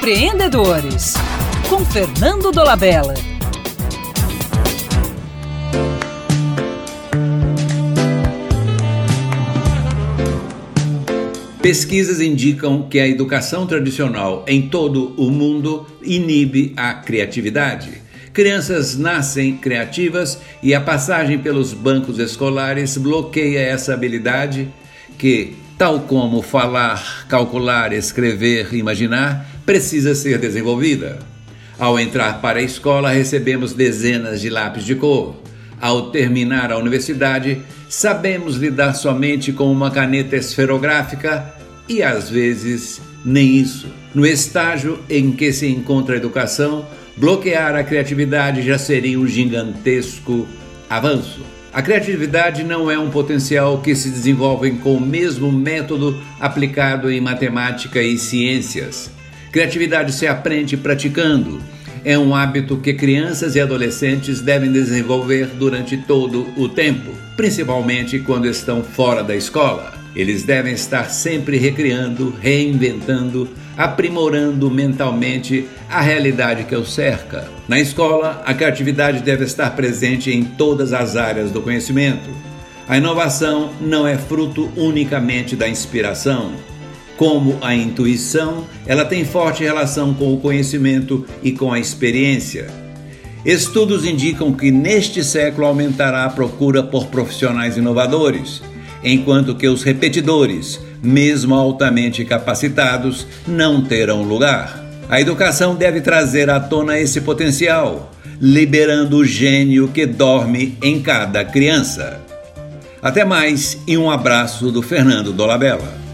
Empreendedores, com Fernando Dolabella. Pesquisas indicam que a educação tradicional em todo o mundo inibe a criatividade. Crianças nascem criativas e a passagem pelos bancos escolares bloqueia essa habilidade que, tal como falar, calcular, escrever, imaginar, precisa ser desenvolvida. Ao entrar para a escola, recebemos dezenas de lápis de cor. Ao terminar a universidade, sabemos lidar somente com uma caneta esferográfica e às vezes nem isso. No estágio em que se encontra a educação, bloquear a criatividade já seria um gigantesco avanço. A criatividade não é um potencial que se desenvolve com o mesmo método aplicado em matemática e ciências. Criatividade se aprende praticando. É um hábito que crianças e adolescentes devem desenvolver durante todo o tempo, principalmente quando estão fora da escola. Eles devem estar sempre recriando, reinventando, aprimorando mentalmente a realidade que os cerca. Na escola, a criatividade deve estar presente em todas as áreas do conhecimento. A inovação não é fruto unicamente da inspiração. Como a intuição, ela tem forte relação com o conhecimento e com a experiência. Estudos indicam que neste século aumentará a procura por profissionais inovadores enquanto que os repetidores, mesmo altamente capacitados, não terão lugar. A educação deve trazer à tona esse potencial, liberando o gênio que dorme em cada criança. Até mais e um abraço do Fernando Dolabella.